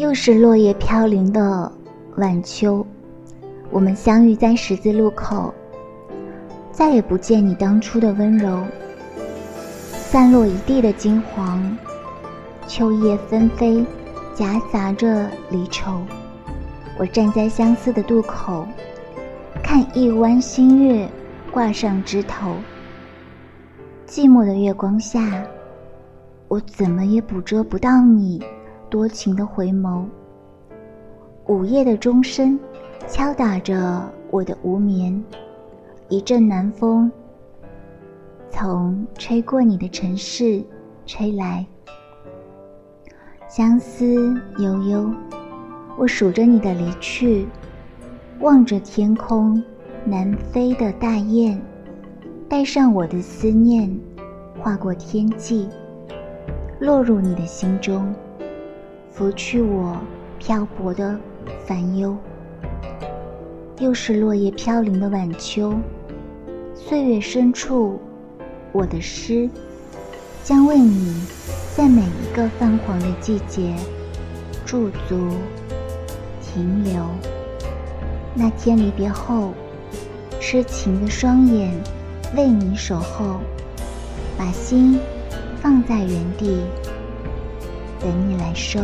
又是落叶飘零的晚秋，我们相遇在十字路口，再也不见你当初的温柔。散落一地的金黄，秋叶纷飞，夹杂着离愁。我站在相思的渡口，看一弯新月挂上枝头。寂寞的月光下，我怎么也捕捉不到你。多情的回眸，午夜的钟声敲打着我的无眠。一阵南风从吹过你的城市吹来，相思悠悠。我数着你的离去，望着天空南飞的大雁，带上我的思念，划过天际，落入你的心中。拂去我漂泊的烦忧，又是落叶飘零的晚秋。岁月深处，我的诗将为你，在每一个泛黄的季节驻足停留。那天离别后，痴情的双眼为你守候，把心放在原地。等你来收。